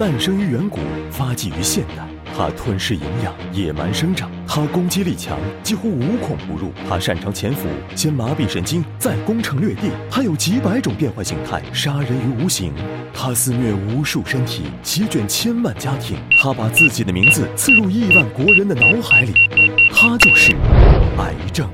诞生于远古，发迹于现代。它吞噬营养，野蛮生长。它攻击力强，几乎无孔不入。它擅长潜伏，先麻痹神经，再攻城略地。它有几百种变换形态，杀人于无形。它肆虐无数身体，席卷千万家庭。它把自己的名字刺入亿万国人的脑海里。它就是癌症。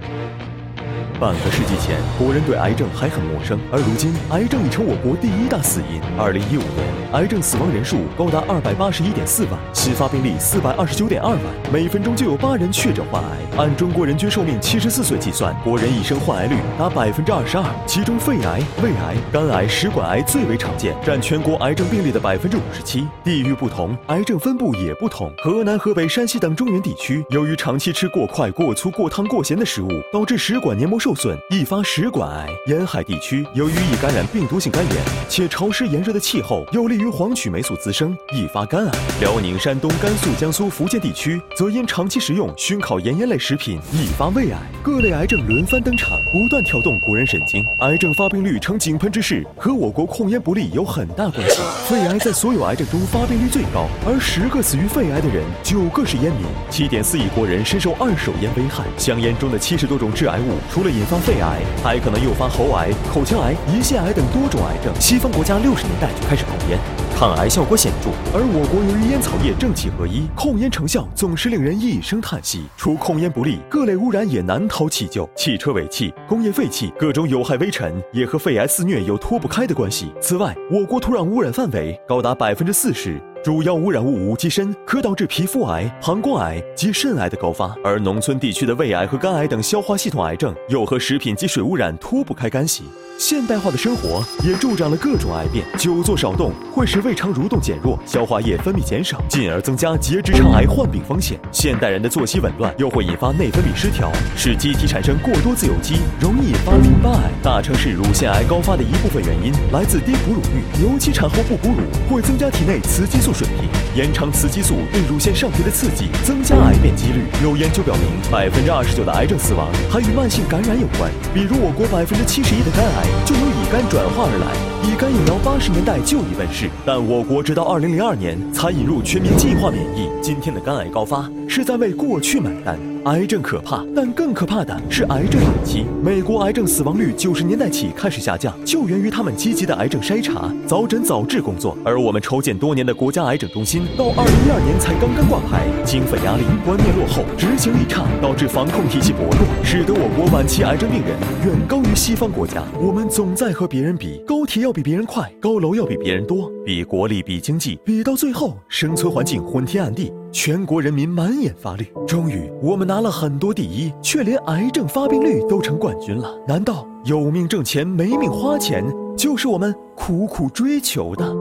半个世纪前，国人对癌症还很陌生，而如今，癌症已成我国第一大死因。二零一五年，癌症死亡人数高达二百八十一点四万，新发病例四百二十九点二万，每分钟就有八人确诊患癌。按中国人均寿命七十四岁计算，国人一生患癌率达百分之二十二，其中肺癌、胃癌、肝癌、食管癌最为常见，占全国癌症病例的百分之五十七。地域不同，癌症分布也不同。河南、河北、山西等中原地区，由于长期吃过快、过粗、过烫、过咸的食物，导致食管黏膜。受损易发食管癌，沿海地区由于易感染病毒性肝炎，且潮湿炎热的气候有利于黄曲霉素滋生，易发肝癌。辽宁、山东、甘肃、江苏、福建地区则因长期食用熏烤盐腌类食品，易发胃癌。各类癌症轮番登场，不断挑动国人神经。癌症发病率呈井喷之势，和我国控烟不力有很大关系。肺癌在所有癌症中发病率最高，而十个死于肺癌的人，九个是烟民。七点四亿国人深受二手烟危害，香烟中的七十多种致癌物，除了引发肺癌，还可能诱发喉癌、口腔癌、胰腺癌等多种癌症。西方国家六十年代就开始控烟，抗癌效果显著，而我国由于烟草业正气合一，控烟成效总是令人一声叹息。除控烟不力，各类污染也难逃其咎，汽车尾气、工业废气、各种有害微尘也和肺癌肆虐有脱不开的关系。此外，我国土壤污染范围高达百分之四十。主要污染物无机砷可导致皮肤癌、膀胱癌及肾癌的高发，而农村地区的胃癌和肝癌等消化系统癌症又和食品及水污染脱不开干系。现代化的生活也助长了各种癌变，久坐少动会使胃肠蠕动减弱，消化液分泌减少，进而增加结直肠癌患病风险。现代人的作息紊乱又会引发内分泌失调，使机体产生过多自由基，容易引发淋巴癌。大城市乳腺癌高发的一部分原因来自低哺乳率，尤其产后不哺乳会增加体内雌激素水平，延长雌激素对乳腺上皮的刺激，增加癌变几率。有研究表明，百分之二十九的癌症死亡还与慢性感染有关，比如我国百分之七十一的肝癌。就由乙肝转化而来。乙肝疫苗八十年代就已问世，但我国直到二零零二年才引入全民计划免疫。今天的肝癌高发是在为过去买单。癌症可怕，但更可怕的是癌症晚期。美国癌症死亡率九十年代起开始下降，就源于他们积极的癌症筛查、早诊早治工作。而我们筹建多年的国家癌症中心，到二零一二年才刚刚挂牌，经费压力、观念落后、执行力差，导致防控体系薄弱，使得我国晚期癌症病人远高于西方国家。我们总在和别人比，高铁要比别人快，高楼要比别人多，比国力、比经济，比到最后，生存环境昏天暗地。全国人民满眼发绿，终于我们拿了很多第一，却连癌症发病率都成冠军了。难道有命挣钱没命花钱，就是我们苦苦追求的？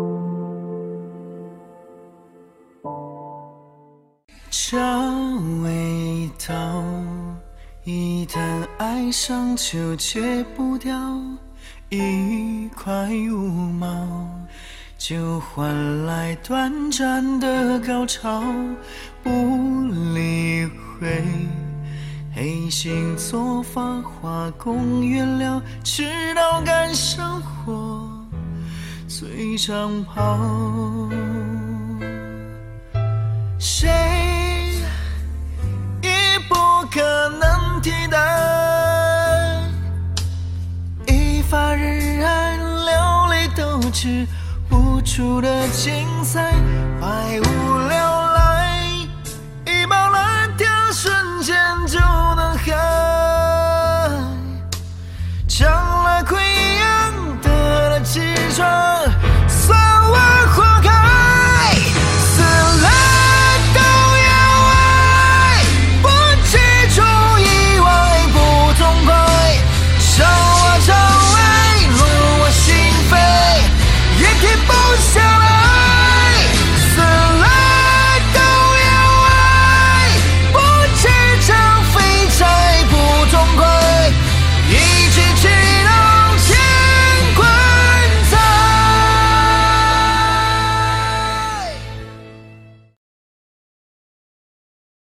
这味道，一旦爱上就戒不掉，一块五毛。就换来短暂的高潮，不理会黑心作坊化工原料，直到干生活最长跑。谁已不可能替代？一发日安，流离斗志。付出的精彩，百无聊。